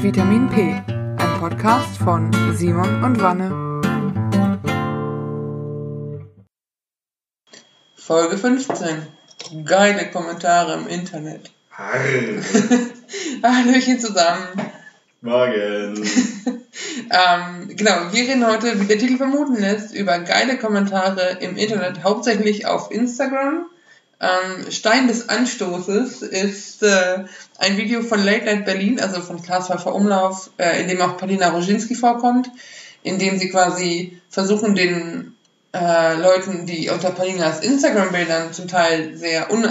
Vitamin P, ein Podcast von Simon und Wanne. Folge 15. Geile Kommentare im Internet. Hi. Hallöchen zusammen. Morgen. Ähm, genau, wir reden heute, wie der Titel vermuten lässt, über geile Kommentare im Internet, hauptsächlich auf Instagram. Ähm, Stein des Anstoßes ist äh, ein Video von Late Night Berlin, also von Klaas Pfeiffer Umlauf, äh, in dem auch Paulina Roginski vorkommt, in dem sie quasi versuchen, den äh, Leuten, die unter Paulinas Instagram-Bildern zum Teil sehr un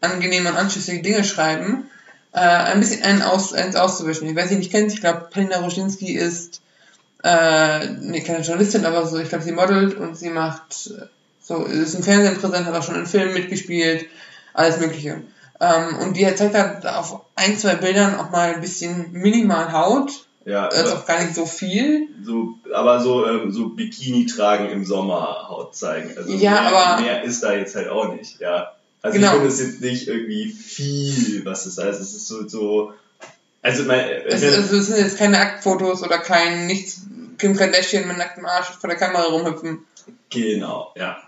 unangenehme und anschlüssige Dinge schreiben, äh, ein bisschen einen aus, eins auszuwischen. Ich weiß nicht, nicht kennt, ich glaube, Paulina Roginski ist äh, nee, keine Journalistin, aber so, ich glaube, sie modelt und sie macht so, ist im Fernsehen präsent, hat auch schon in Filmen mitgespielt, alles Mögliche. Ähm, und die zeigt halt auf ein, zwei Bildern auch mal ein bisschen minimal Haut. Ja, Also aber, auch gar nicht so viel. so, aber so, ähm, so Bikini tragen im Sommer Haut zeigen. Also Ja, mehr, aber- mehr ist da jetzt halt auch nicht, ja. Also Genau. ich finde es jetzt nicht irgendwie viel, was es heißt. Es ist so, so also mein, Es, also es sind jetzt keine Aktfotos oder kein nichts, Kim Kardashian mit nacktem Arsch vor der Kamera rumhüpfen. Genau, ja.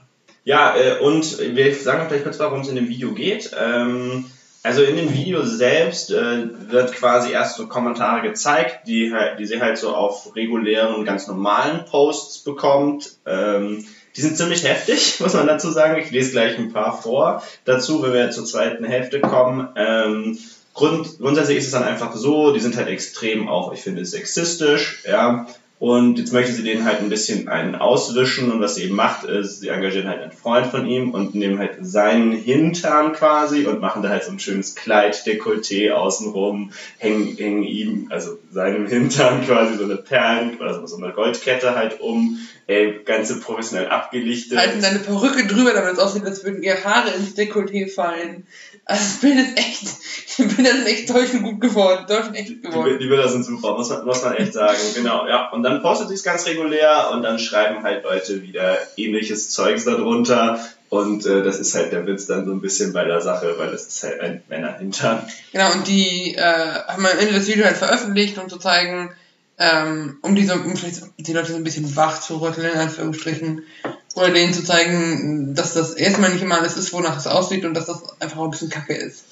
Ja, äh, und wir sagen auch gleich kurz, worum es in dem Video geht. Ähm, also in dem Video selbst äh, wird quasi erst so Kommentare gezeigt, die, die sie halt so auf regulären, ganz normalen Posts bekommt. Ähm, die sind ziemlich heftig, muss man dazu sagen. Ich lese gleich ein paar vor dazu, wenn wir zur zweiten Hälfte kommen. Ähm, Grund, grundsätzlich ist es dann einfach so, die sind halt extrem auch, ich finde, sexistisch, ja. Und jetzt möchte sie denen halt ein bisschen einen auswischen und was sie eben macht, ist, sie engagieren halt einen Freund von ihm und nehmen halt seinen Hintern quasi und machen da halt so ein schönes Kleid, Dekolleté außenrum, hängen, hängen ihm, also seinem Hintern quasi so eine Perlen, oder so eine Goldkette halt um, ey, ganze professionell abgelichtet. Halten deine Perücke drüber, damit es aussieht, als würden ihr Haare ins Dekolleté fallen. Also das Bild ist echt, die Bilder sind echt täuschend gut geworden, täuschend echt gut Die, geworden. die Bilder sind super, muss man, muss man echt sagen. Genau, ja. Und dann postet sie es ganz regulär und dann schreiben halt Leute wieder ähnliches Zeugs darunter. Und äh, das ist halt der Witz dann so ein bisschen bei der Sache, weil das ist halt ein Männerhintern. Genau, und die äh, haben am Ende das Video halt veröffentlicht, um zu zeigen, ähm, um, diese, um vielleicht die Leute so ein bisschen wach zu rütteln, in Anführungsstrichen, oder denen zu zeigen, dass das erstmal nicht immer alles ist, wonach es aussieht und dass das einfach ein bisschen kacke ist.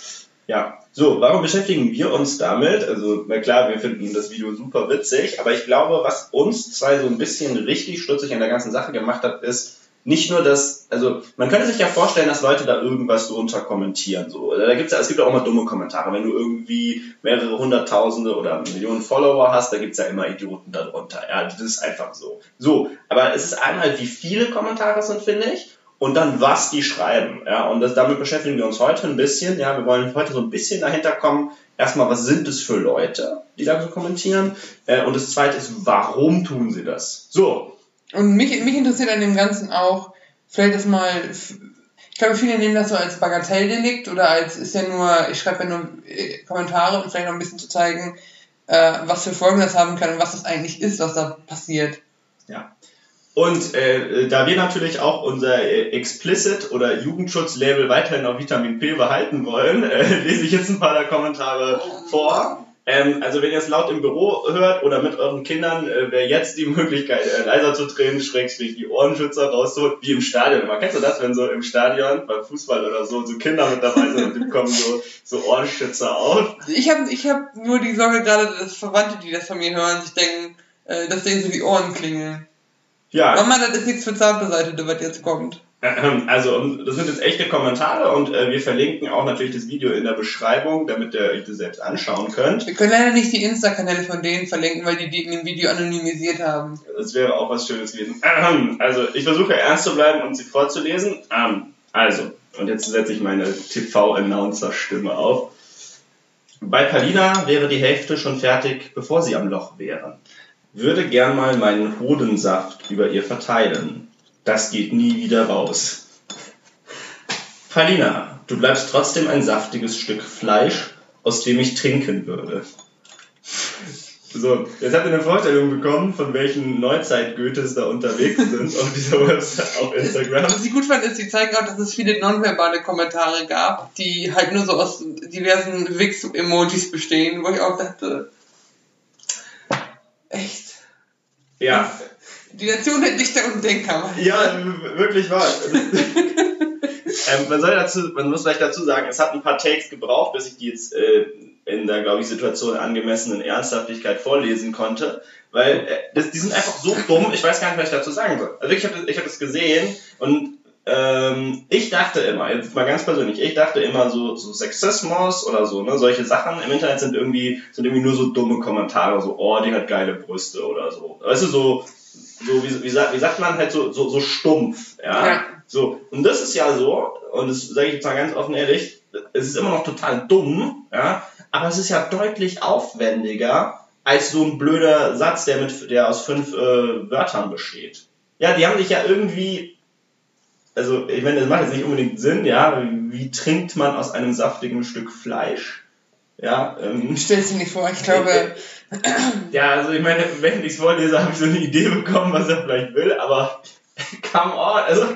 Ja, so, warum beschäftigen wir uns damit? Also, na klar, wir finden das Video super witzig, aber ich glaube, was uns zwei so ein bisschen richtig stutzig an der ganzen Sache gemacht hat, ist nicht nur das, also man könnte sich ja vorstellen, dass Leute da irgendwas drunter kommentieren. So. Da gibt's ja, es gibt ja auch mal dumme Kommentare. Wenn du irgendwie mehrere hunderttausende oder Millionen Follower hast, da gibt's ja immer Idioten darunter. Ja, das ist einfach so. So, aber es ist einmal, wie viele Kommentare sind, finde ich und dann was die schreiben. Ja, und das, damit beschäftigen wir uns heute ein bisschen. Ja, wir wollen heute so ein bisschen dahinter kommen. Erstmal, was sind es für Leute, die da so kommentieren? Äh, und das zweite ist, warum tun sie das? So, Und mich, mich interessiert an dem Ganzen auch, vielleicht das mal, ich glaube, viele nehmen das so als Bagatelldelikt oder als, ist ja nur, ich schreibe ja nur äh, Kommentare und vielleicht noch ein bisschen zu zeigen, äh, was für Folgen das haben kann und was das eigentlich ist, was da passiert. Ja. Und äh, da wir natürlich auch unser äh, Explicit oder Jugendschutzlabel weiterhin auf Vitamin P behalten wollen, äh, lese ich jetzt ein paar der Kommentare vor. Ähm, also wenn ihr es laut im Büro hört oder mit euren Kindern, äh, wäre jetzt die Möglichkeit, äh, leiser zu drehen, schrägstrich die Ohrenschützer rauszuholen, wie im Stadion. immer. kennst du das, wenn so im Stadion beim Fußball oder so, so Kinder mit dabei sind und die bekommen so, so Ohrenschützer auf? Ich habe ich hab nur die Sorge gerade, dass Verwandte, die das von mir hören, sich denken, äh, dass denen so die Ohren klingeln. Ja, Mama, das ist nichts für Zartbeseitete, was jetzt kommt. Ähm, Also, das sind jetzt echte Kommentare und äh, wir verlinken auch natürlich das Video in der Beschreibung, damit ihr euch das selbst anschauen könnt. Wir können leider nicht die Insta-Kanäle von denen verlinken, weil die die in dem Video anonymisiert haben. Das wäre auch was Schönes gewesen. Ähm, Also, ich versuche ernst zu bleiben und sie vorzulesen. Ähm, Also, und jetzt setze ich meine TV-Announcer-Stimme auf. Bei Palina wäre die Hälfte schon fertig, bevor sie am Loch wären. Würde gern mal meinen Hodensaft über ihr verteilen. Das geht nie wieder raus. Palina, du bleibst trotzdem ein saftiges Stück Fleisch, aus dem ich trinken würde. So, jetzt habt ihr eine Vorstellung bekommen, von welchen Neuzeit-Goethes da unterwegs sind auf dieser Website, auf Instagram. Was ich gut fand, ist, sie zeigen auch, dass es viele nonverbale Kommentare gab, die halt nur so aus diversen Wix-Emojis bestehen, wo ich auch dachte, Echt. Ja, Die Nation der Dichter und Denker. ja, wirklich wahr. ähm, man, soll dazu, man muss vielleicht dazu sagen, es hat ein paar Takes gebraucht, bis ich die jetzt äh, in der, glaube ich, Situation angemessenen Ernsthaftigkeit vorlesen konnte. Weil äh, das, die sind einfach so dumm, ich weiß gar nicht, was ich dazu sagen soll. Also ich habe ich hab das gesehen und ähm, ich dachte immer, jetzt mal ganz persönlich, ich dachte immer so, so Sexismus oder so, ne, solche Sachen im Internet sind irgendwie, sind irgendwie nur so dumme Kommentare, so, oh, die hat geile Brüste oder so. Weißt du, so, so wie, wie, sagt, wie sagt man halt so, so, so stumpf, ja? Ja. So, und das ist ja so, und das sage ich jetzt mal ganz offen ehrlich, es ist immer noch total dumm, ja, aber es ist ja deutlich aufwendiger als so ein blöder Satz, der mit, der aus fünf äh, Wörtern besteht. Ja, die haben sich ja irgendwie, also ich meine, das macht jetzt nicht unbedingt Sinn, ja, wie, wie trinkt man aus einem saftigen Stück Fleisch? Ja, ähm, Stell's dir nicht vor, ich glaube, ja, also ich meine, wenn ich es vorlese, habe ich so eine Idee bekommen, was er vielleicht will, aber come on, also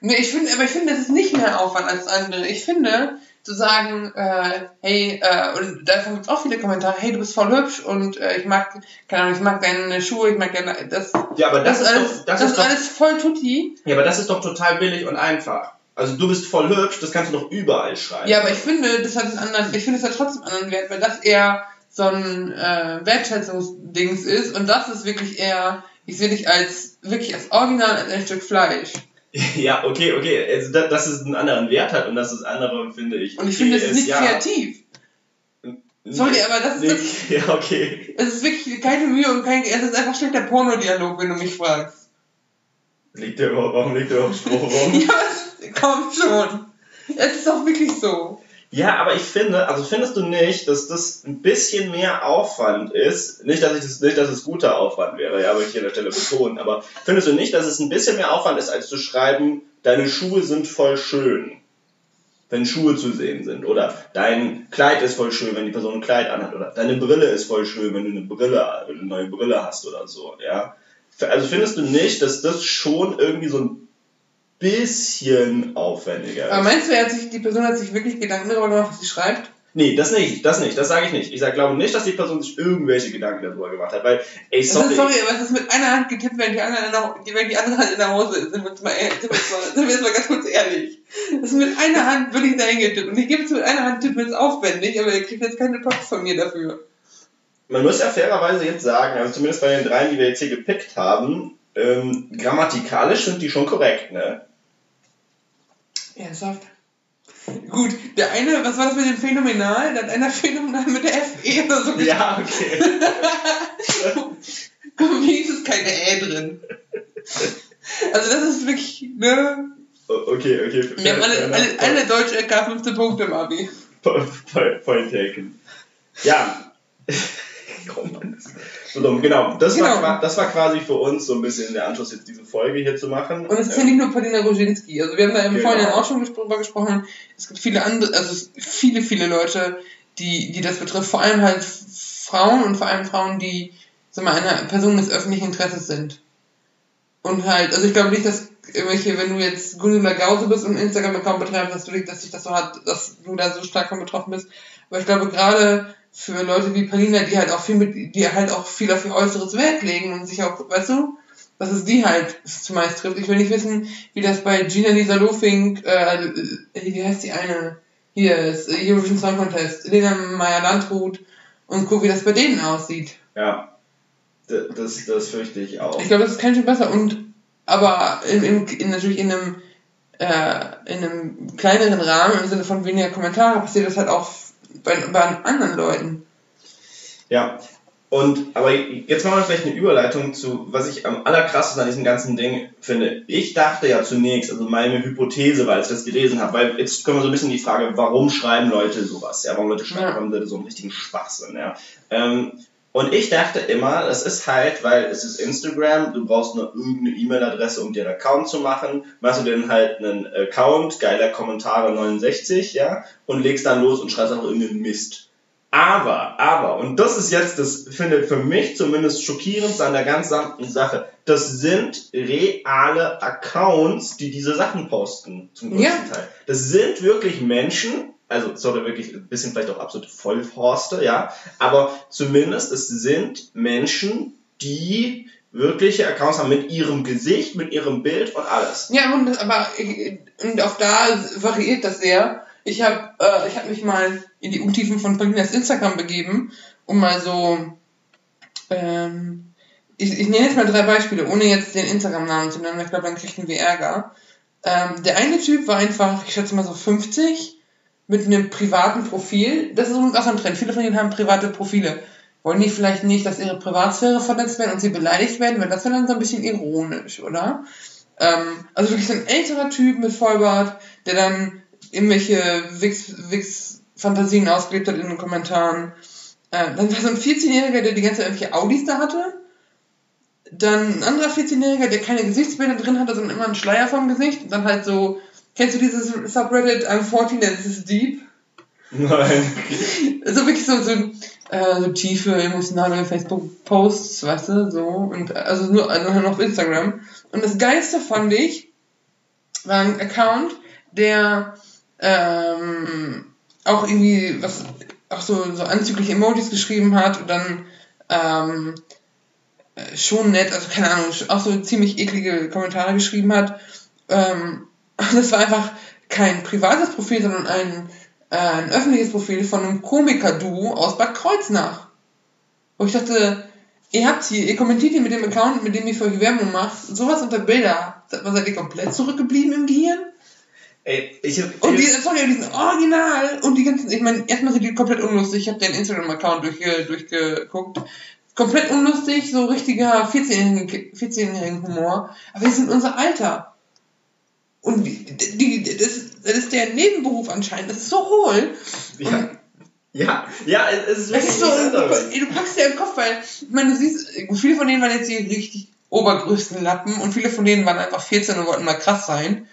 nee, ich finde, aber ich finde, das ist nicht mehr Aufwand als andere. Ich finde, zu sagen, äh, hey, äh, und davon gibt es auch viele Kommentare, hey, du bist voll hübsch und äh, ich mag, keine Ahnung, ich mag deine Schuhe, ich mag deine, das, ja, aber das, das, ist alles, doch, das, das ist ist doch, alles voll tutti. ja, aber das ist doch total billig und einfach. Also du bist voll hübsch, das kannst du doch überall schreiben. Ja, aber ich finde, das hat einen anderen, ich finde, es hat trotzdem einen anderen Wert, weil das eher so ein äh, Wertschätzungsdings ist und das ist wirklich eher, ich sehe dich als, wirklich als Original, als ein Stück Fleisch. Ja, okay, okay. Also, da- dass es einen anderen Wert hat und dass das andere, finde ich. Und ich okay finde, das ist nicht ja, kreativ. Sorry, aber das ist Nee, ja, okay. Es ist wirklich keine Mühe und kein, es ist einfach schlechter Pornodialog, wenn du mich fragst. Liegt der überhaupt, warum liegt der überhaupt Stroh rum? Ja, komm schon. Es ist doch wirklich so. Ja, aber ich finde, also findest du nicht, dass das ein bisschen mehr Aufwand ist? Nicht, dass ich das, nicht, dass es guter Aufwand wäre, ja, aber ich hier an der Stelle betonen, aber findest du nicht, dass es ein bisschen mehr Aufwand ist, als zu schreiben, deine Schuhe sind voll schön? Wenn Schuhe zu sehen sind. Oder dein Kleid ist voll schön, wenn die Person ein Kleid anhat. Oder deine Brille ist voll schön, wenn du eine Brille, eine neue Brille hast oder so, ja. Also findest du nicht, dass das schon irgendwie so ein bisschen aufwendiger ist? Aber meinst du, hat sich, die Person hat sich wirklich Gedanken darüber gemacht, was sie schreibt? Nee, das nicht, das nicht, das sage ich nicht. Ich sag, glaube nicht, dass die Person sich irgendwelche Gedanken darüber gemacht hat, weil, ey, Es sorry. ist, sorry, aber es ist mit einer Hand getippt, wenn die andere, in der, wenn die andere Hand in der Hose ist. Sind wir jetzt mal, sind wir jetzt mal, sind wir jetzt mal ganz kurz ehrlich. Das ist mit einer Hand wirklich dahin getippt. Und ich gebe es mit einer Hand tippen jetzt aufwendig, aber ihr kriegt jetzt keine Props von mir dafür. Man muss ja fairerweise jetzt sagen, also zumindest bei den dreien, die wir jetzt hier gepickt haben, ähm, grammatikalisch sind die schon korrekt, ne? Ernsthaft? Gut, der eine, was war das mit dem Phänomenal? Da hat einer Phänomenal mit der FE oder so. Ja, okay. Komm, wenigstens keine Ä drin. Also das ist wirklich, ne? Okay, okay. Wir haben alle, alle, alle Deutsch LK 15 Punkte im Abi. Point, taken. Ja. oh Mann, das so dumm. Genau, das, Genau. War, das war quasi für uns so ein bisschen der Anschluss, jetzt diese Folge hier zu machen. Und es ist ja nicht nur Paulina Roginski. Also wir haben da im Genau. Vorhinein auch schon drüber gesprochen. Es gibt viele andere, also viele, viele Leute, die, die das betrifft. Vor allem halt Frauen und vor allem Frauen, die, sag mal, eine Person des öffentlichen Interesses sind. Und halt, also ich glaube nicht, dass irgendwelche, wenn du jetzt Gundula Gause bist und Instagram-Account betreibst, dass du dich, dass sich das so hat, dass du da so stark von betroffen bist. Aber ich glaube gerade für Leute wie Paulina, die halt auch viel mit, die halt auch viel auf ihr äußeres Wert legen und sich auch, weißt du, dass es die halt zumeist trifft. Ich will nicht wissen, wie das bei Gina Lisa Lofink, äh, wie heißt die eine? Hier ist äh, Eurovision Song Contest, Lena Meyer-Landrut und guck, wie das bei denen aussieht. Ja, das, das fürchte ich auch. Ich glaube, das ist kein Stück besser und aber in, in, in, natürlich in einem äh, in einem kleineren Rahmen im Sinne von weniger Kommentare passiert das halt auch bei, bei anderen Leuten. Ja, und aber jetzt machen wir vielleicht eine Überleitung zu, was ich am allerkrassesten an diesem ganzen Ding finde. Ich dachte ja zunächst, also meine Hypothese als ich das gelesen habe, weil jetzt kommen wir so ein bisschen die Frage, warum schreiben Leute sowas? Ja, warum Leute schreiben, Ja. warum Leute so einen richtigen Schwachsinn, ja. Ähm, und ich dachte immer, das ist halt, weil es ist Instagram, du brauchst nur irgendeine E-Mail-Adresse, um dir einen Account zu machen, machst du dann halt einen Account, geiler Kommentare 69, ja, und legst dann los und schreibst einfach irgendeinen Mist. Aber, aber, und das ist jetzt, das finde für mich zumindest schockierend an der ganzen Sache, das sind reale Accounts, die diese Sachen posten, zum größten Ja. Teil. Das sind wirklich Menschen, also sorry, wirklich ein bisschen vielleicht auch absolute Vollhorste, ja, aber zumindest es sind Menschen, die wirkliche Accounts haben mit ihrem Gesicht, mit ihrem Bild und alles. Ja, und, das- aber und auch da variiert das sehr. Ich habe äh, hab mich mal in die Untiefen von Paulinas Instagram begeben, um mal so. Ähm, ich, ich nenne jetzt mal drei Beispiele, ohne jetzt den Instagram-Namen zu nennen, ich glaube, dann kriegen wir Ärger. Ähm, der eine Typ war einfach, ich schätze mal so 50, mit einem privaten Profil. Das ist auch ein Trend. Viele von ihnen haben private Profile. Wollen die vielleicht nicht, dass ihre Privatsphäre verletzt werden und sie beleidigt werden? Weil das wäre dann so ein bisschen ironisch, oder? Ähm, also wirklich so ein älterer Typ mit Vollbart, der dann irgendwelche Wix- Wix-Fantasien ausgelebt hat in den Kommentaren. Äh, dann war so ein 14-Jähriger, der die ganze Zeit irgendwelche Audis da hatte. Dann ein anderer 14-Jähriger, der keine Gesichtsbilder drin hatte, sondern immer einen Schleier vom Gesicht. Und dann halt so, kennst du dieses Subreddit I'm 14 and this is deep? Nein. Also wirklich so, so, äh, so tiefe, emotionale Facebook-Posts, weißt du, so. Und also nur, nur auf Instagram. Und das Geilste fand ich, war ein Account, der ähm, auch irgendwie was, auch so, so anzügliche Emojis geschrieben hat und dann ähm, äh, schon nett, also keine Ahnung, auch so ziemlich eklige Kommentare geschrieben hat. Ähm, das war einfach kein privates Profil, sondern ein, äh, ein öffentliches Profil von einem Komiker-Duo aus Bad Kreuznach. Wo ich dachte, ihr habt hier, ihr kommentiert hier mit dem Account, mit dem ihr für euch Werbung macht, sowas unter Bilder. Seid seid ihr komplett zurückgeblieben im Gehirn? Ey, ich hab, Und die, sorry, die sind original und die ganzen, ich meine, erstmal sind die komplett unlustig. Ich habe den Instagram-Account durchge, durchgeguckt. Komplett unlustig, so richtiger 14-jährigen 14 Humor. Aber die sind unser Alter. Und die, die, das, das ist der Nebenberuf anscheinend. Das ist so hohl. ja, ja, ja, es ist Es wirklich ist so, ey, du packst dir im Kopf, weil, ich meine, du siehst, viele von denen waren jetzt die richtig obergrößten Lappen und viele von denen waren einfach 14 und wollten mal krass sein.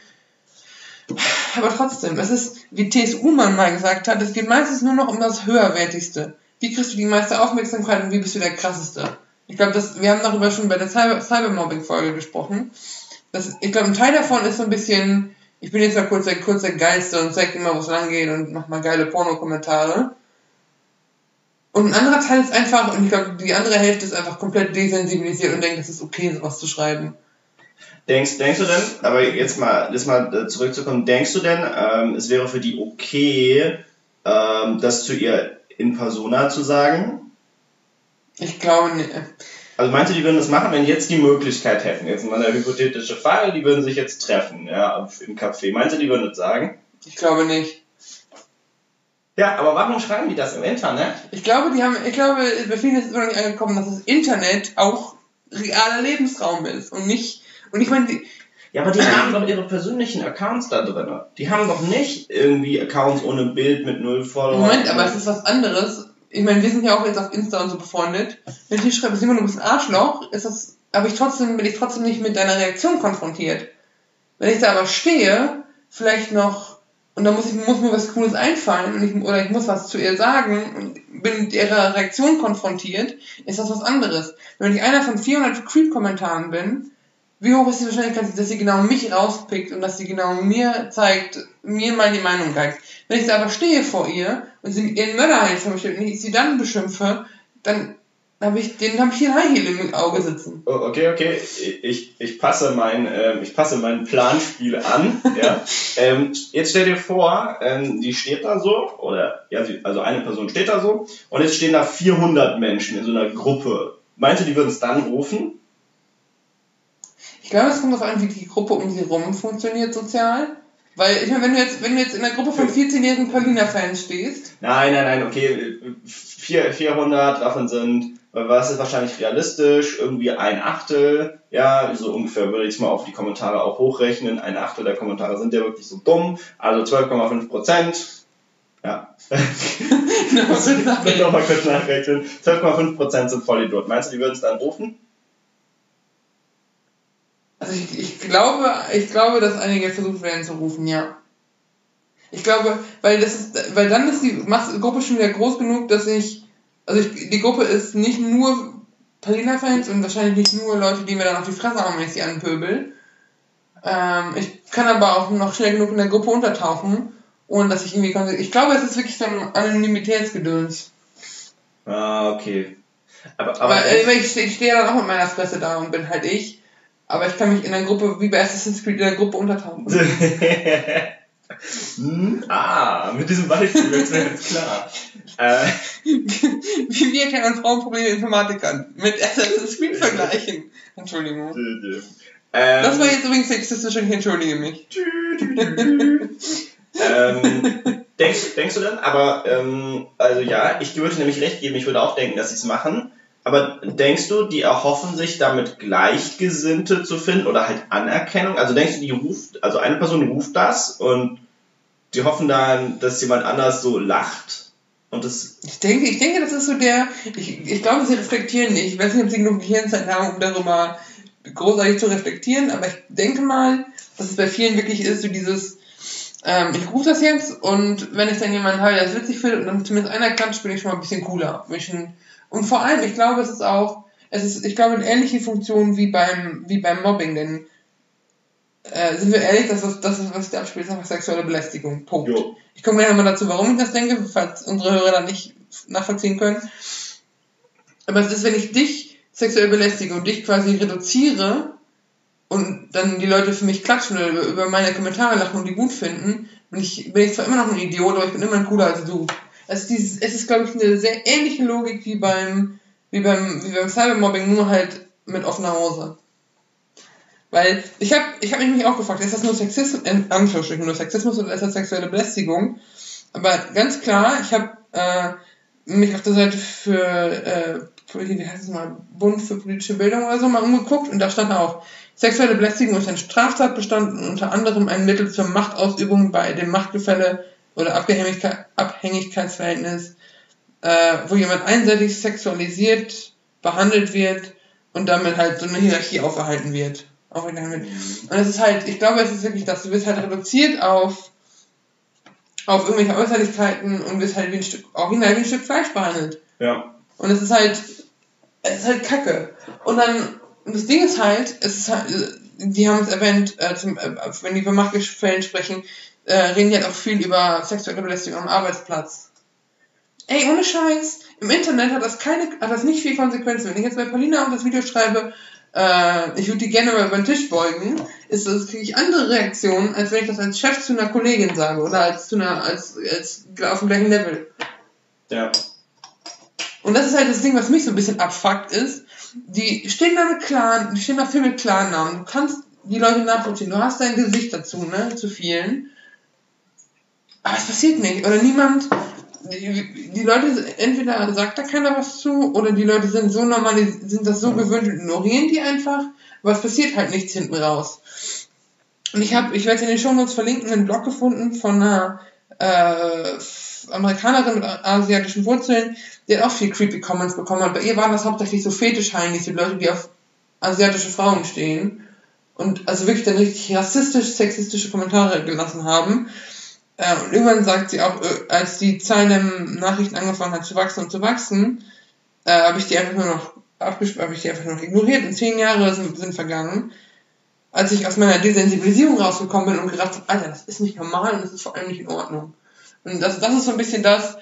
Aber trotzdem, es ist, wie T.S. Ullmann mal gesagt hat, es geht meistens nur noch um das Höherwertigste. Wie kriegst du die meiste Aufmerksamkeit und wie bist du der krasseste? Ich glaube, wir haben darüber schon bei der Cyber Cybermobbing-Folge gesprochen. Das, ich glaube, ein Teil davon ist so ein bisschen, ich bin jetzt mal kurz der, kurz der Geilste und zeig immer, wo es lang geht und mach mal geile Porno-Kommentare. Und ein anderer Teil ist einfach, und ich glaube, die andere Hälfte ist einfach komplett desensibilisiert und denkt, es ist okay, sowas zu schreiben. Denkst, denkst du denn, aber jetzt mal, jetzt mal äh, zurückzukommen, denkst du denn, ähm, es wäre für die okay, ähm, das zu ihr in Persona zu sagen? Ich glaube, nee. Also meinst du, die würden das machen, wenn jetzt die Möglichkeit hätten? Jetzt mal der hypothetische Fall, die würden sich jetzt treffen, ja, im Café. Meinst du, die würden das sagen? Ich glaube nicht. Ja, aber warum schreiben die das im Internet? Ich glaube, die haben, ich glaube, bei vielen ist es immer noch nicht angekommen, dass das Internet auch realer Lebensraum ist und nicht, und ich meine, die- Ja, aber die haben doch ihre persönlichen Accounts da drin. Die haben doch nicht irgendwie Accounts ohne Bild mit null Followern. Moment, aber es ist was anderes. Ich meine, wir sind ja auch jetzt auf Insta und so befreundet. Wenn ich schreibe, Simon, du bist ein Arschloch, ist das, aber ich trotzdem, bin ich trotzdem nicht mit deiner Reaktion konfrontiert. Wenn ich da aber stehe, vielleicht noch, und dann muss ich, muss mir was Cooles einfallen, und ich, oder ich muss was zu ihr sagen, und bin mit ihrer Reaktion konfrontiert, ist das was anderes. Wenn ich einer von 400 Creep-Kommentaren bin, wie hoch ist die Wahrscheinlichkeit, dass sie genau mich rauspickt und dass sie genau mir zeigt, mir mal die Meinung geigt. Wenn ich da aber stehe vor ihr und sie ihren Mörderheit vermischt und ich sie dann beschimpfe, dann habe ich, den habe ich hier High Heel im Auge sitzen. Oh, okay, okay. Ich, ich, passe mein, ähm, ich passe mein Planspiel an. ja. ähm, jetzt stell dir vor, ähm, die steht da so, oder ja, sie, also eine Person steht da so, und jetzt stehen da 400 Menschen in so einer Gruppe. Meinst du, die würden es dann rufen? Ich glaube, es kommt darauf an, wie die Gruppe um sie rum funktioniert sozial. Weil, ich meine, wenn du jetzt, wenn du jetzt in einer Gruppe von 14-jährigen Paulina-Fans stehst, Nein, nein, nein, okay. Vier, 400 davon sind, was ist wahrscheinlich realistisch? Irgendwie ein Achtel, ja, so ungefähr würde ich es mal auf die Kommentare auch hochrechnen. Ein Achtel der Kommentare sind ja wirklich so dumm, also 12,5 Prozent. Ja. Nochmal kurz nachrechnen. 12,5 Prozent sind Vollidiot. Meinst du, die würden es dann rufen? Also ich, ich glaube, ich glaube, dass einige versucht werden zu rufen, ja. Ich glaube, weil das ist, weil dann ist die Masse- Gruppe schon wieder groß genug, dass ich, also ich, die Gruppe ist nicht nur Palina-Fans und wahrscheinlich nicht nur Leute, die mir dann auf die Fresse hauen, wenn ich sie anpöbel. Ähm, ich kann aber auch noch schnell genug in der Gruppe untertauchen, ohne dass ich irgendwie, ich glaube, es ist wirklich so ein Anonymitätsgedöns. Ah, okay. Aber, Aber aber ich, ich stehe ja dann auch mit meiner Fresse da und bin halt ich. Aber ich kann mich in der Gruppe, wie bei Assassin's Creed, in der Gruppe untertauchen. Hm, ah, mit diesem Beispiel wird es mir jetzt klar. Äh, wie wir kennen Frauenprobleme Informatikern mit Assassin's Creed vergleichen. Entschuldigung. ähm, Das war jetzt übrigens sexistisch und ich entschuldige mich. ähm, denkst, denkst du dann? Aber, ähm, also ja, ich würde nämlich recht geben, ich würde auch denken, dass sie es machen. Aber denkst du, die erhoffen sich damit Gleichgesinnte zu finden oder halt Anerkennung? Also denkst du, die ruft, also eine Person ruft das und die hoffen dann, dass jemand anders so lacht? Und das, Ich denke, ich denke, das ist so der. Ich, ich glaube, sie reflektieren nicht. Ich weiß nicht, ob sie genug Gehirnzeit haben, um darüber großartig zu reflektieren, aber ich denke mal, dass es bei vielen wirklich ist, so dieses. Ähm, ich rufe das jetzt und wenn ich dann jemanden habe, der es witzig findet und dann zumindest einer klatscht, bin ich schon mal ein bisschen cooler. Bin ich Und vor allem, ich glaube, es ist auch, es ist, ich glaube, eine ähnliche Funktion wie beim, wie beim Mobbing, denn äh, sind wir ehrlich, das ist, das ist, was da abspielt, ist einfach sexuelle Belästigung. Punkt. jo, Ich komme gleich nochmal dazu, warum ich das denke, falls unsere Hörer da nicht nachvollziehen können. Aber es ist, wenn ich dich sexuell belästige und dich quasi reduziere und dann die Leute für mich klatschen oder über, meine Kommentare lachen und die gut finden, bin ich, bin ich zwar immer noch ein Idiot, aber ich bin immer cooler als du. Es ist, dieses, es ist glaube ich, eine sehr ähnliche Logik wie beim, wie beim, wie beim Cybermobbing, nur halt mit offener Hose. Weil ich habe ich hab mich auch gefragt, ist das nur Sexismus, in Anführungsstrichen nur Sexismus oder ist das sexuelle Belästigung? Aber ganz klar, ich habe äh, mich auf der Seite für, äh, wie heißt es mal, Bund für politische Bildung oder so mal umgeguckt und da stand auch, sexuelle Belästigung ist ein Straftatbestand und unter anderem ein Mittel zur Machtausübung bei dem Machtgefälle oder Abhängigkeit, Abhängigkeitsverhältnis, äh, wo jemand einseitig sexualisiert behandelt wird und damit halt so eine Hierarchie aufgehalten wird. Aufgehalten wird. Und es ist halt, ich glaube, es ist wirklich das, du wirst halt reduziert auf auf irgendwelche Äußerlichkeiten und wirst halt wie ein Stück, original wie ein Stück Fleisch behandelt. ja, Und es ist halt, es ist halt Kacke. Und dann, das Ding ist halt, es ist halt, die haben es erwähnt, äh, zum, äh, wenn die über Machtgefällen sprechen, äh, reden die halt auch viel über sexuelle Belästigung am Arbeitsplatz. Ey, ohne Scheiß, im Internet hat das keine, hat das nicht viel Konsequenzen. Wenn ich jetzt bei Paulina und das Video schreibe, äh, ich würde die gerne mal über den Tisch beugen, ist das, kriege ich andere Reaktionen, als wenn ich das als Chef zu einer Kollegin sage oder als zu einer, als, als auf dem gleichen Level. ja, Und das ist halt das Ding, was mich so ein bisschen abfuckt ist. Die stehen da mit klaren, die stehen da viel mit klaren Namen. Du kannst die Leute nachvollziehen. Du hast dein Gesicht dazu, ne, zu vielen. Aber es passiert nicht. Oder niemand, die, die Leute, entweder sagt da keiner was zu, oder die Leute sind so normal, die sind das so gewöhnt und ignorieren die einfach. Aber es passiert halt nichts hinten raus. Und ich habe, ich werde in den Shownotes verlinken, einen Blog gefunden von einer äh, Amerikanerin mit asiatischen Wurzeln, die hat auch viel creepy Comments bekommen. Und bei ihr waren das hauptsächlich so Fetischheinis, die Leute, die auf asiatische Frauen stehen. Und also wirklich dann richtig rassistisch, sexistische Kommentare gelassen haben. Und irgendwann sagt sie auch, äh, als die Zahl der Nachrichten angefangen hat zu wachsen und zu wachsen, äh, habe ich die einfach nur noch habe ich die einfach noch ignoriert. Und zehn Jahre sind, sind vergangen, als ich aus meiner Desensibilisierung rausgekommen bin und gedacht habe, Alter, das ist nicht normal und das ist vor allem nicht in Ordnung. Und das, das ist so ein bisschen das,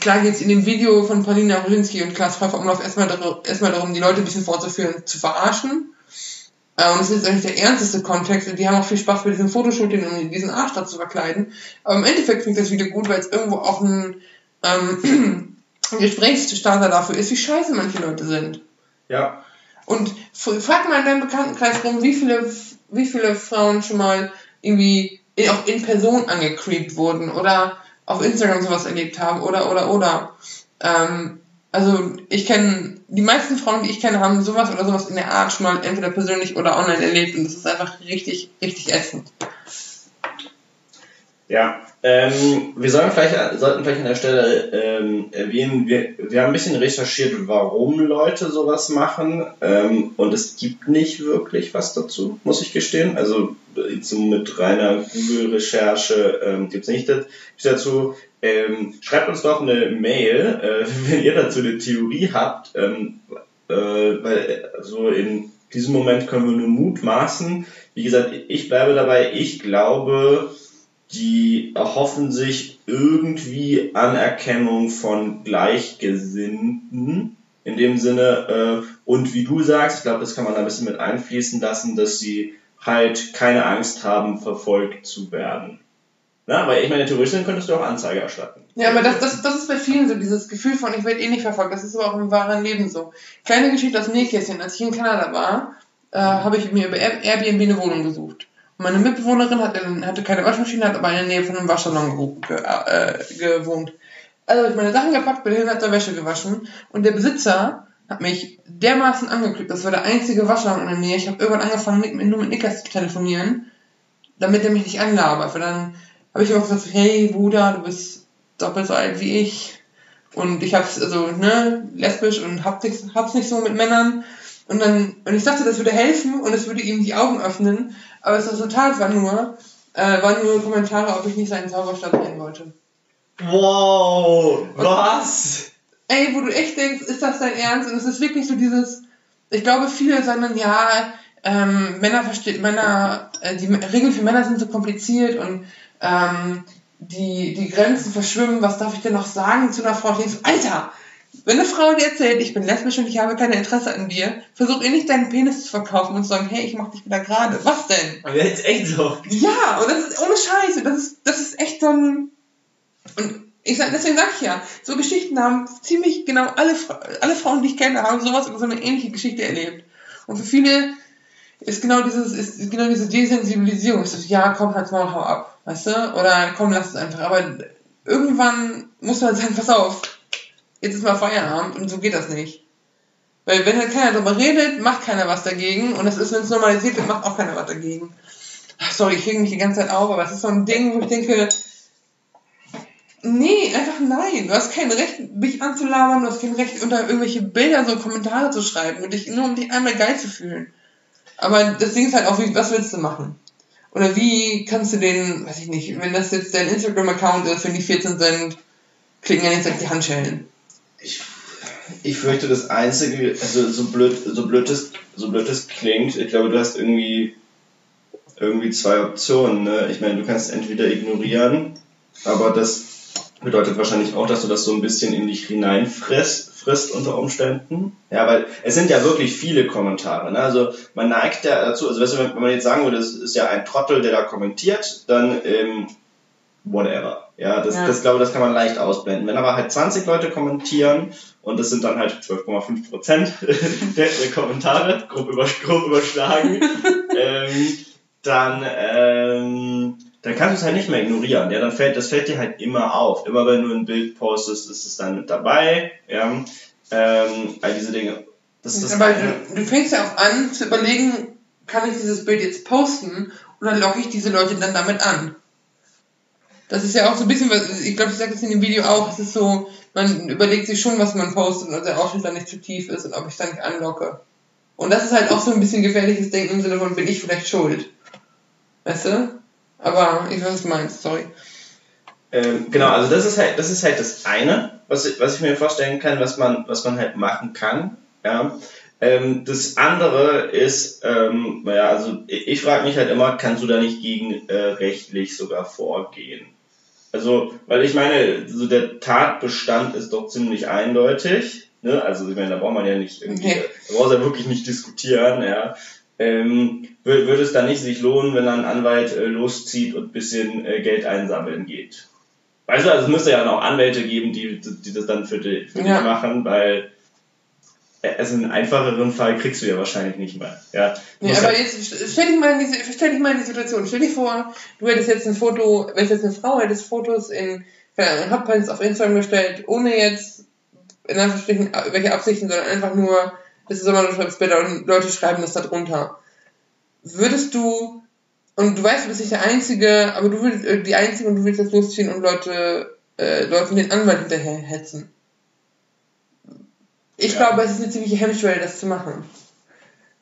klar geht es in dem Video von Paulina Rolinski und Klaas Pfeiffer Umlauf erstmal, erstmal darum, die Leute ein bisschen vorzuführen, zu verarschen. Und das ist eigentlich der ernsteste Kontext und die haben auch viel Spaß bei diesem Fotoshooting, um diesen Arsch da zu verkleiden. Aber im Endeffekt finde ich das Video gut, weil es irgendwo auch ein, ähm, Gesprächsstarter dafür ist, wie scheiße manche Leute sind. ja, Und frag mal in deinem Bekanntenkreis rum, wie viele, wie viele Frauen schon mal irgendwie in, auch in Person angecreept wurden oder auf Instagram sowas erlebt haben oder oder oder. Ähm, also ich kenne, die meisten Frauen, die ich kenne, haben sowas oder sowas in der Art schon mal entweder persönlich oder online erlebt und das ist einfach richtig, richtig ätzend. Ja, ähm, wir sollen vielleicht, sollten vielleicht an der Stelle ähm, erwähnen, wir, wir haben ein bisschen recherchiert, warum Leute sowas machen ähm, und es gibt nicht wirklich was dazu, muss ich gestehen. Also so mit reiner Google-Recherche ähm, gibt es nicht dazu. Ähm, schreibt uns doch eine Mail, äh, wenn ihr dazu eine Theorie habt, ähm, äh, weil so in diesem Moment können wir nur mutmaßen. Wie gesagt, ich bleibe dabei, ich glaube, die erhoffen sich irgendwie Anerkennung von Gleichgesinnten in dem Sinne. Äh, und wie du sagst, ich glaube, das kann man da ein bisschen mit einfließen lassen, dass sie halt keine Angst haben, verfolgt zu werden. Na, weil ich meine, theoretisch könntest du auch Anzeige erstatten. Ja, aber das, das, das ist bei vielen so, dieses Gefühl von, ich werde eh nicht verfolgt. Das ist aber auch im wahren Leben so. Kleine Geschichte aus Nähkästchen. Als ich in Kanada war, äh, habe ich mir über Airbnb eine Wohnung gesucht. Meine Mitbewohnerin hatte, hatte keine Waschmaschine, hat aber in der Nähe von einem Waschsalon ge, äh, gewohnt. Also habe ich meine Sachen gepackt, bin hin, hat der Wäsche gewaschen. Und der Besitzer hat mich dermaßen angeklickt. Das war der einzige Waschsalon in der Nähe. Ich habe irgendwann angefangen, mit, nur mit Nickers zu telefonieren, damit er mich nicht anlabert. Weil dann habe ich immer gesagt, hey Bruder, du bist doppelt so alt wie ich. Und ich hab's, also, ne, lesbisch und hab's nicht, hab's nicht so mit Männern. Und dann, und ich dachte, das würde helfen und es würde ihm die Augen öffnen. Aber das Resultat war nur, äh, waren nur Kommentare, ob ich nicht seinen Zauberstab sehen wollte. Wow, was? Ey, wo du echt denkst, ist das dein Ernst? Und es ist wirklich so dieses, ich glaube, viele sagen dann, ja, ähm, Männer verstehen, Männer, äh, die Regeln für Männer sind so kompliziert und ähm, die, die Grenzen verschwimmen, was darf ich denn noch sagen zu einer Frau? Ich denke so, Alter, wenn eine Frau dir erzählt, ich bin lesbisch und ich habe kein Interesse an dir, versuch ihr nicht deinen Penis zu verkaufen und zu sagen, hey, ich mach dich wieder gerade. Was denn? Aber jetzt echt so. Ja, und das ist ohne Scheiße. Das ist, das ist echt so ein. Und ich sag, deswegen sag ich ja, so Geschichten haben ziemlich genau alle, alle Frauen, die ich kenne, haben sowas oder so eine ähnliche Geschichte erlebt. Und für viele ist genau dieses, ist genau diese Desensibilisierung. Ich so, ja, komm, halt mal, hau ab. Weißt du? Oder komm, lass es einfach. Aber irgendwann muss man sagen, pass auf, jetzt ist mal Feierabend und so geht das nicht. Weil wenn halt keiner darüber redet, macht keiner was dagegen. Und das ist, wenn es normalisiert wird, macht auch keiner was dagegen. Ach, sorry, ich reg mich die ganze Zeit auf, aber es ist so ein Ding, wo ich denke, nee, einfach nein. Du hast kein Recht, mich anzulabern, du hast kein Recht, unter irgendwelche Bilder so Kommentare zu schreiben und dich nur um dich einmal geil zu fühlen. Aber das Ding ist halt auch, wie, was willst du machen? Oder wie kannst du den, weiß ich nicht, wenn das jetzt dein Instagram-Account ist, wenn die 14 sind, klicken ja jetzt die Handschellen. Ich, ich fürchte, das Einzige, also so blöd, so blöd es, so blöd es klingt, ich glaube, du hast irgendwie, irgendwie zwei Optionen. Ne? Ich meine, du kannst entweder ignorieren, aber das bedeutet wahrscheinlich auch, dass du das so ein bisschen in dich hineinfrisst frisst unter Umständen. Ja, weil es sind ja wirklich viele Kommentare. Ne? Also man neigt ja dazu, also weißt du, wenn man jetzt sagen würde, es ist ja ein Trottel, der da kommentiert, dann ähm, whatever. Ja, das, ja. das glaube das kann man leicht ausblenden. Wenn aber halt 20 Leute kommentieren und das sind dann halt 12,5 Prozent der, der, Kommentare, grob, über, grob überschlagen, ähm, dann ähm, dann kannst du es halt nicht mehr ignorieren. Ja, dann fällt, das fällt dir halt immer auf. Immer wenn du ein Bild postest, ist es dann mit dabei. Ja, ähm, all diese Dinge. Das, das Aber du, du fängst ja auch an zu überlegen, kann ich dieses Bild jetzt posten oder locke ich diese Leute dann damit an? Das ist ja auch so ein bisschen, was, ich glaube, ich sage das in dem Video auch, es ist so, man überlegt sich schon, was man postet und ob der Ausschnitt dann nicht zu tief ist und ob ich dann nicht anlocke. Und das ist halt auch so ein bisschen gefährliches Denken im Sinne von, bin ich vielleicht schuld? Weißt du? Aber ich weiß, was du meinst, sorry. Ähm, genau, also das ist halt, das ist halt das eine, was ich, was ich mir vorstellen kann, was man, was man halt machen kann. Ja. Ähm, das andere ist, ähm, naja, also ich, ich frage mich halt immer, kannst du da nicht gegen äh, rechtlich sogar vorgehen? Also, weil ich meine, so der Tatbestand ist doch ziemlich eindeutig. Ne? Also, ich meine, da braucht man ja nicht irgendwie, okay. da braucht man ja wirklich nicht diskutieren, ja ähm, würde es dann nicht sich lohnen, wenn ein Anwalt äh, loszieht und ein bisschen äh, Geld einsammeln geht. Weißt du, also es müsste ja auch Anwälte geben, die, die das dann für, die, für ja. dich machen, weil also einen einfacheren Fall kriegst du ja wahrscheinlich nicht mehr. Ja, nee, aber jetzt stell dich, mal in die, stell dich mal in die Situation. Stell dich vor, du hättest jetzt ein Foto, wenn es jetzt eine Frau hättest, Fotos in, Hotpants auf Instagram gestellt, ohne jetzt in Anführungsstrichen welche Absichten, sondern einfach nur es ist immer, du schreibst Bilder und Leute schreiben das da drunter. Würdest du, und du weißt, du bist nicht der Einzige, aber du willst, äh, die Einzige und du willst jetzt losziehen und Leute, äh, Leuten den Anwalt hinterher hetzen. Ich ja. glaube, es ist eine ziemliche Hemmschwelle, das zu machen.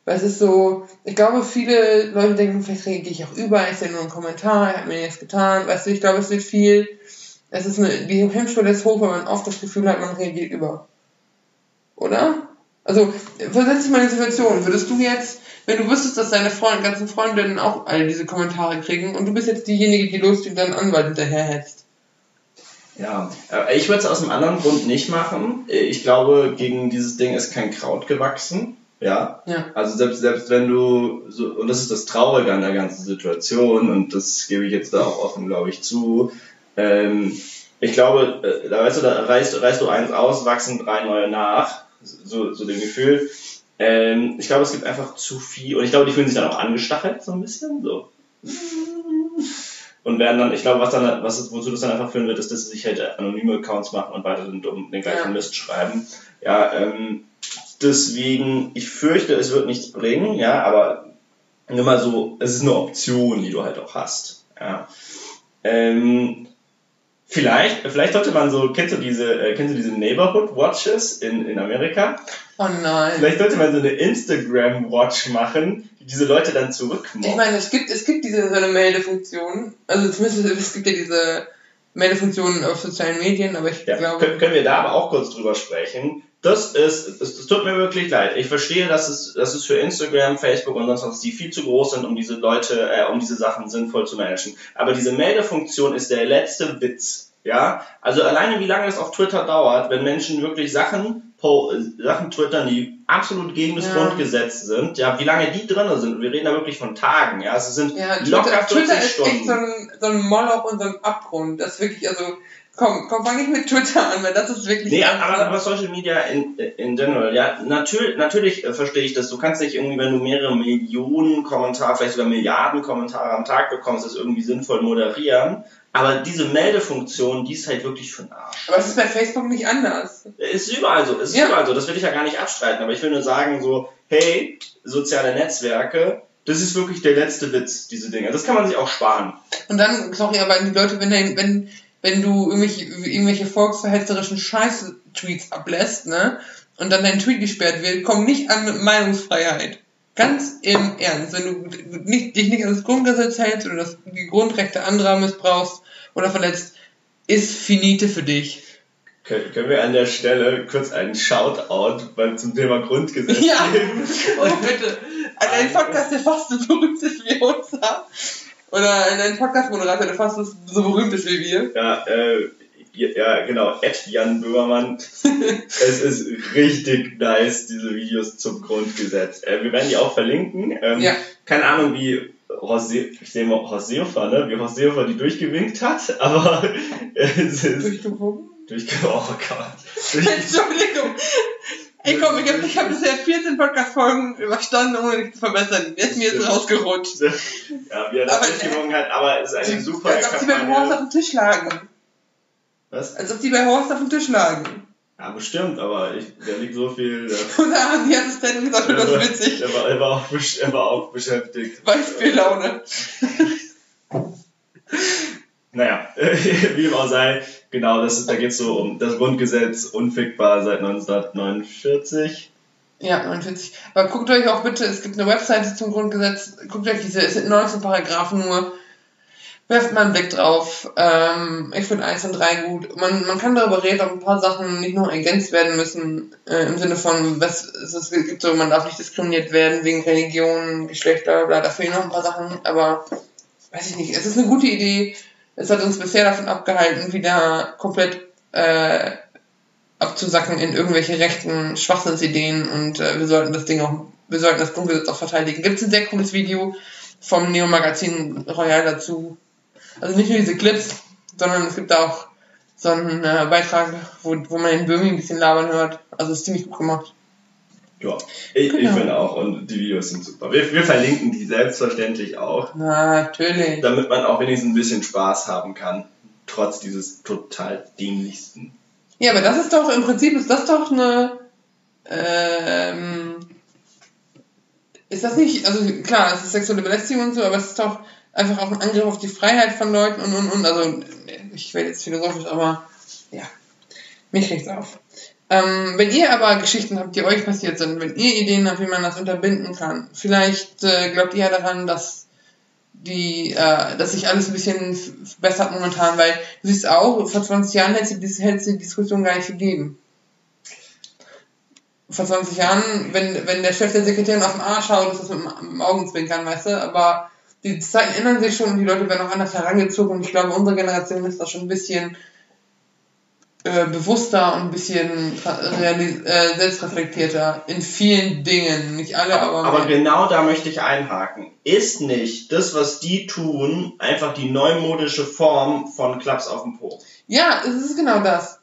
Weil es ist so, ich glaube, viele Leute denken, vielleicht reagiere ich auch über, ist ja nur ein Kommentar, er hat mir nichts getan, weißt du, ich glaube, es wird viel, es ist eine, die Hemmschwelle ist hoch, weil man oft das Gefühl hat, man reagiert über. Oder? Also, versetz dich mal in die Situation. Würdest du jetzt, wenn du wüsstest, dass deine Freund, ganzen Freundinnen auch all diese Kommentare kriegen und du bist jetzt diejenige, die los und dann Anwalt hinterherhetzt? Ja, äh, ich würde es aus einem anderen Grund nicht machen. Äh, Ich glaube, gegen dieses Ding ist kein Kraut gewachsen. Ja. Ja. Also selbst, selbst wenn du so, und das ist das Traurige an der ganzen Situation, und das gebe ich jetzt da auch offen, glaube ich, zu. Ähm, ich glaube, äh, da weißt du, da reißt, reißt du eins aus, wachsen drei neue nach. So, so dem Gefühl. Ähm, ich glaube, es gibt einfach zu viel, und ich glaube, die fühlen sich dann auch angestachelt, so ein bisschen. So und werden dann, ich glaube, was dann, was wozu das dann einfach führen wird, ist, dass sie sich halt anonyme Accounts machen und weiter den, den gleichen Ja. Mist schreiben. Ja, ähm, deswegen, ich fürchte, es wird nichts bringen, ja, aber nur mal so, es ist eine Option, die du halt auch hast. Ja. Ähm, vielleicht, vielleicht sollte man so, kennst du diese, äh, kennst du diese Neighborhood Watches in, in Amerika? Oh nein. Vielleicht sollte man so eine Instagram Watch machen, die diese Leute dann Ich zurückmobben. meine, es gibt, es gibt diese so eine Meldefunktion. Also zumindest es gibt ja diese Meldefunktion auf sozialen Medien, aber ich Ja, glaube. können, können wir da aber auch kurz drüber sprechen. Das ist, es, tut mir wirklich leid. Ich verstehe, dass es, dass es für Instagram, Facebook und sonst was, die viel zu groß sind, um diese Leute, äh, um diese Sachen sinnvoll zu managen. Aber diese Meldefunktion ist der letzte Witz. Ja, also alleine wie lange es auf Twitter dauert, wenn Menschen wirklich Sachen, po, Sachen twittern, die absolut gegen das Ja. Grundgesetz sind, ja, wie lange die drin sind. Wir reden da wirklich von Tagen, ja, es sind Ja, locker Twitter, 40 Twitter ist Stunden. echt so ein, so ein Moloch und so ein Abgrund. Das ist wirklich, also, komm, komm, fang nicht mit Twitter an, weil das ist wirklich. Nee, aber, aber Social Media in, in general, ja, natürlich, natürlich äh, verstehe ich das. Du kannst nicht irgendwie, wenn du mehrere Millionen Kommentare, vielleicht sogar Milliarden Kommentare am Tag bekommst, das irgendwie sinnvoll moderieren. Aber diese Meldefunktion, die ist halt wirklich für den Arsch. Aber es ist bei Facebook nicht anders. Es ist überall so, ist Ja. überall so. Das will ich ja gar nicht abstreiten. Aber ich will nur sagen so, hey, soziale Netzwerke, das ist wirklich der letzte Witz, diese Dinge. Das kann man sich auch sparen. Und dann, sorry, aber die Leute, wenn, wenn, wenn du irgendwelche, irgendwelche volksverhetzerischen Scheiß-Tweets ablässt, ne, und dann dein Tweet gesperrt wird, komm nicht an mit Meinungsfreiheit. Ganz im Ernst. Wenn du nicht, dich nicht an das Grundgesetz hältst oder das, die Grundrechte anderer missbrauchst oder verletzt, ist finite für dich. Können wir an der Stelle kurz einen Shoutout zum Thema Grundgesetz Ja. geben? Und bitte, an einen Podcast, der fast so berühmt ist wie unser. Oder einen Podcast-Moderator, der fast so berühmt ist wie wir. Ja, äh, ja, genau, Ed Jan Böhmermann. es ist richtig nice, diese Videos zum Grundgesetz. Äh, wir werden die auch verlinken. Ähm, Ja. Keine Ahnung, wie Horst, Se ich sehe mal Horst Seehofer, ne? wie Horst Seehofer die durchgewinkt hat, aber es ist Durchgewunken? durchge... Oh Gott. Durch, Entschuldigung. Ey komm, ich habe ich hab bisher 14 Podcast-Folgen überstanden, ohne dich zu verbessern. Jetzt mir ist rausgerutscht. ja, wie er das Aber, durchgewunken hat, aber es ist eine super Als ob die bei Horst auf dem Tisch lagen. Was? Als ob die bei Horst auf dem Tisch lagen. Ja, bestimmt, aber ich, da liegt so viel... Da, Und da haben die Assistenten gesagt, das ist witzig. Er war, er, war auch, er war auch beschäftigt. Beispiellaune. Naja, wie dem auch sei, genau, das ist, da geht es so um das Grundgesetz, unfickbar seit 1949. Ja, 49. Aber guckt euch auch bitte, es gibt eine Webseite zum Grundgesetz, guckt euch diese, es sind 19 Paragraphen nur, werft mal einen Blick drauf. Ähm, ich finde 1 und 3 gut. Man, man kann darüber reden, ob ein paar Sachen nicht noch ergänzt werden müssen, äh, im Sinne von, was es, gibt so, man darf nicht diskriminiert werden wegen Religion, Geschlecht, bla bla bla, da fehlen noch ein paar Sachen, aber weiß ich nicht, es ist eine gute Idee. Es hat uns bisher davon abgehalten, wieder komplett äh, abzusacken in irgendwelche rechten Schwachsinnsideen und äh, wir sollten das Ding auch, wir sollten das Grundgesetz auch verteidigen. Gibt es ein sehr cooles Video vom Neo-Magazin Royal dazu. Also nicht nur diese Clips, sondern es gibt auch so einen äh, Beitrag, wo, wo man den Böhmi ein bisschen labern hört. Also ist ziemlich gut gemacht. Ja, ich, ich Genau. finde auch und die Videos sind super. Wir, wir verlinken die selbstverständlich auch, Natürlich. damit man auch wenigstens ein bisschen Spaß haben kann, trotz dieses total dämlichsten. Ja, aber das ist doch, im Prinzip ist das doch eine, ähm, ist das nicht, also klar, es ist sexuelle Belästigung und so, aber es ist doch einfach auch ein Angriff auf die Freiheit von Leuten und und und, also ich werde jetzt philosophisch, aber ja, mich regt's auf. Ähm, wenn ihr aber Geschichten habt, die euch passiert sind, wenn ihr Ideen habt, wie man das unterbinden kann, vielleicht äh, glaubt ihr ja daran, dass die, äh, dass sich alles ein bisschen verbessert momentan, weil du siehst auch, vor 20 Jahren hätte es die, die Diskussion gar nicht gegeben. Vor 20 Jahren, wenn, wenn der Chef der Sekretärin auf den Arsch schaut, ist das mit dem Augenzwinkern, weißt du, aber die Zeiten ändern sich schon und die Leute werden auch anders herangezogen und ich glaube, unsere Generation ist da schon ein bisschen äh, bewusster und ein bisschen äh, selbstreflektierter in vielen Dingen. Nicht alle, aber, Aber mehr. genau da möchte ich einhaken. Ist nicht das, was die tun, einfach die neumodische Form von Klaps auf dem Po? Ja, es ist genau das.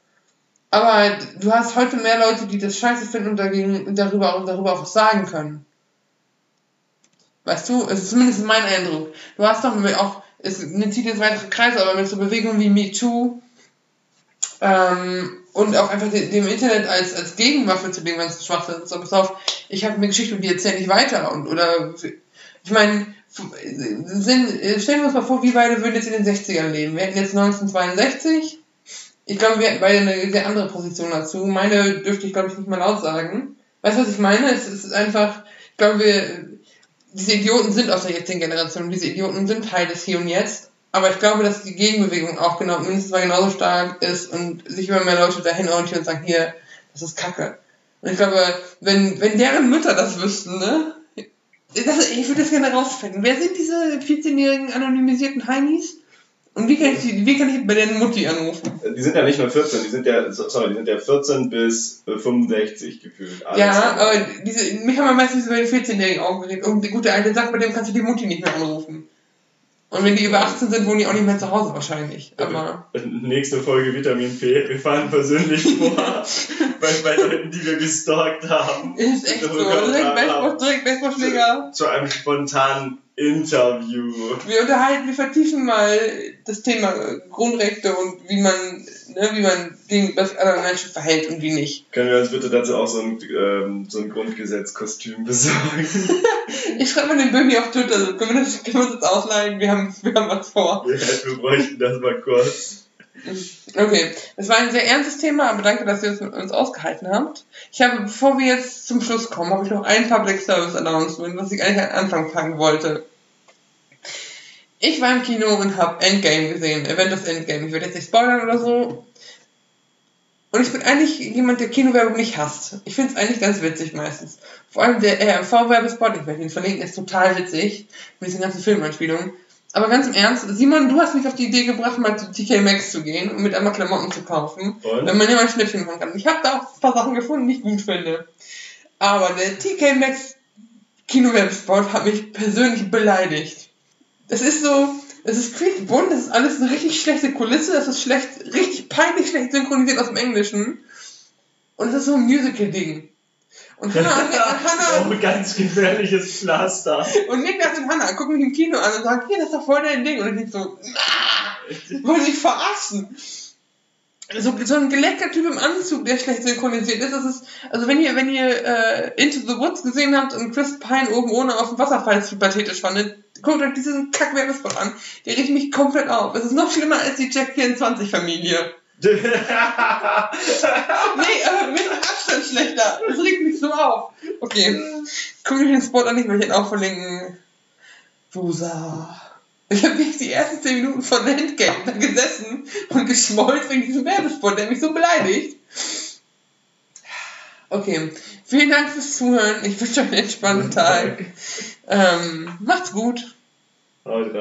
Aber du hast heute mehr Leute, die das scheiße finden und dagegen, darüber, und darüber auch was sagen können. Weißt du, es ist zumindest mein Eindruck. Du hast doch auch, es zieht jetzt weitere Kreise, aber mit so Bewegungen wie MeToo ähm, und auch einfach de- dem Internet als, als Gegenwaffe zu dem ganzen Schwachsinn. So, pass auf, ich habe eine Geschichte und die erzähle ich weiter. Und, oder, ich meine, stellen wir uns mal vor, wir beide würden jetzt in den 60ern leben. Wir hätten jetzt 1962. Ich glaube, wir hätten beide eine sehr andere Position dazu. Meine dürfte ich, glaube ich, nicht mal laut sagen. Weißt du, was ich meine? Es ist einfach, ich glaube, wir, diese Idioten sind aus der jetzigen Generation. Diese Idioten sind Teil des Hier und Jetzt. Aber ich glaube, dass die Gegenbewegung auch genau mindestens mal genauso stark ist und sich immer mehr Leute dahin orientieren und sagen, hier, das ist Kacke. Und ich glaube, wenn, wenn deren Mütter das wüssten, ne? Das, ich würde das gerne rausfinden. Wer sind diese 14-jährigen anonymisierten Heinis? Und wie kann ich, die, wie kann ich bei deren Mutti anrufen? Die sind ja nicht nur 14, die sind ja, so- sorry, die sind ja 14 bis äh, 65 gefühlt. Alles ja, aber diese, mich haben wir meistens über die 14-Jährigen aufgeregt. Und der gute alte sagt, bei dem kannst du die Mutti nicht mehr anrufen. Und wenn die über 18 sind, wohnen die auch nicht mehr zu Hause wahrscheinlich. Aber Nächste Folge Vitamin P. Wir fahren persönlich vor bei, bei Leuten, die wir gestalkt haben. ist echt so. Direkt Baseball, direkt Baseballschläger. Zu einem spontanen Interview. Wir unterhalten, wir vertiefen mal das Thema Grundrechte und wie man, ne, wie man gegenüber anderen Menschen verhält und wie nicht. Können wir uns bitte dazu auch so ein, ähm, so ein Grundgesetzkostüm besorgen? Ich schreibe mal den Böhmi auf Twitter, so, können wir das, können wir uns jetzt ausleihen? Wir haben, wir haben was vor. Ja, wir bräuchten das mal kurz. Okay, das war ein sehr ernstes Thema, aber danke, dass ihr es mit uns ausgehalten habt. Ich habe, bevor wir jetzt zum Schluss kommen, habe ich noch ein Public Service Announcement, was ich eigentlich am Anfang fangen wollte. Ich war im Kino und habe Endgame gesehen, Avengers Endgame. Ich werde jetzt nicht spoilern oder so. Und ich bin eigentlich jemand, der Kinowerbung nicht hasst. Ich finde es eigentlich ganz witzig meistens. Vor allem der RMV-Werbespot, ich werde ihn verlinken, ist total witzig. Mit diesen ganzen Filmanspielungen. Aber ganz im Ernst, Simon, du hast mich auf die Idee gebracht, mal zu TK Maxx zu gehen und mit einmal Klamotten zu kaufen. Und? Wenn man mal ein Schnäppchen machen kann. Ich habe da auch ein paar Sachen gefunden, die ich gut finde. Aber der TK Maxx Kinowerbespot hat mich persönlich beleidigt. Das ist so, es ist richtig bunt, das ist alles eine richtig schlechte Kulisse, das ist schlecht, richtig peinlich schlecht synchronisiert aus dem Englischen. Und es ist so ein Musical-Ding. Und Hannah, Hannah, Oh, ganz gefährliches Pflaster. und Niklas und Hannah gucken mich im Kino an und sagen, hier, das ist doch voll dein Ding. Und ich denk so, nah, wollen sich verarschen. So, so ein geleckter Typ im Anzug, der schlecht synchronisiert ist. Das ist, also wenn ihr, wenn ihr äh, Into the Woods gesehen habt und Chris Pine oben ohne auf dem Wasserfall zu pathetisch fandet, guckt euch diesen Kack-Werbespot an. Der riecht mich komplett auf. Es ist noch schlimmer als die Jack 24 Familie. Nee, aber mit Abstand schlechter. Das regt mich so auf. Okay. Guck mir den Spot an, ich will ihn auch verlinken. Wusa. Ich habe wirklich die ersten 10 Minuten von Endgame da gesessen und geschmollt wegen diesem Werbespot, der mich so beleidigt. Okay. Vielen Dank fürs Zuhören. Ich wünsche euch einen entspannten Tag. Ähm, macht's gut. Haut rein.